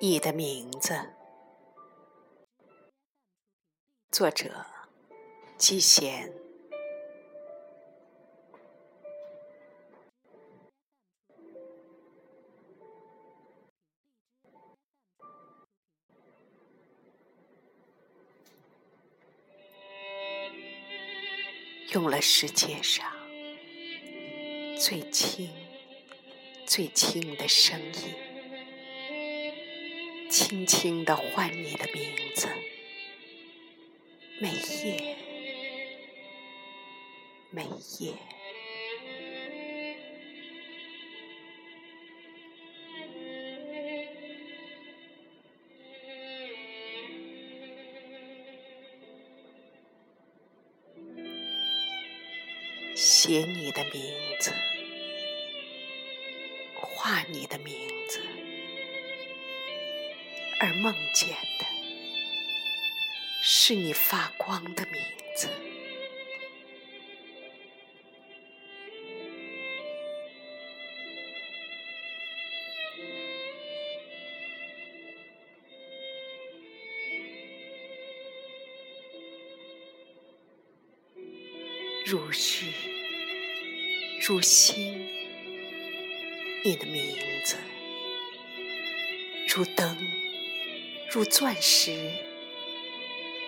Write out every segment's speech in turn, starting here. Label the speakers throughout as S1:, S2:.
S1: 你的名字，作者：季贤。用了世界上最轻、最轻的声音，轻轻地唤你的名字，每夜，每夜。写你的名字，画你的名字，而梦见的是你发光的名字，如日。如星，你的名字；如灯，如钻石，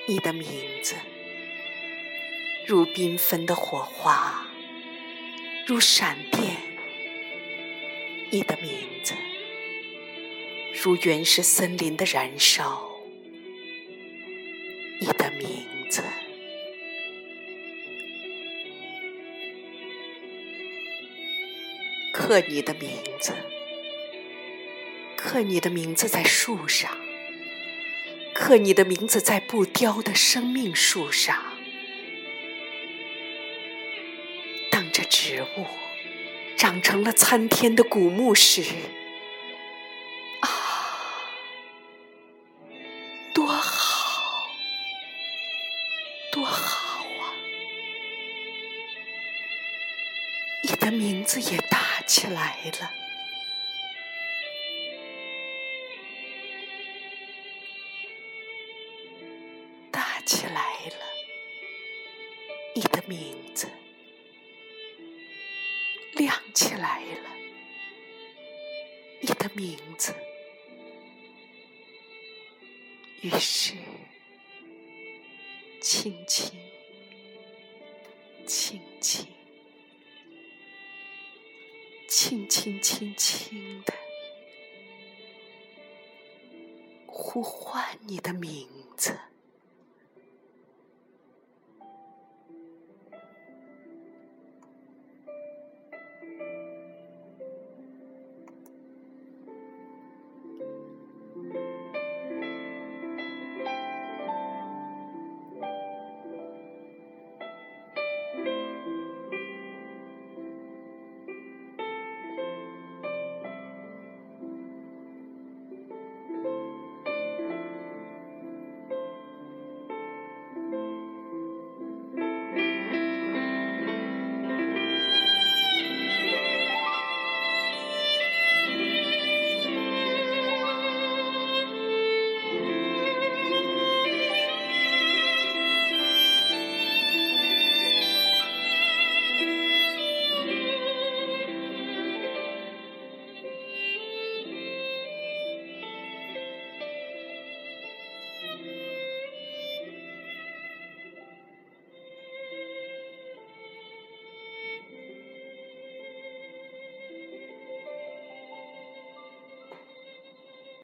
S1: 你的名字；如缤纷的火花，如闪电，你的名字；如原始森林的燃烧，你的名字。刻你的名字，刻你的名字在树上，刻你的名字在不凋的生命树上。当这植物长成了参天的古木时，啊，多好，多好啊！你的名字也大。起来了，起来了，你的名字亮起来了，你的名字，于是轻轻，轻轻。轻轻轻轻的呼唤你的名字。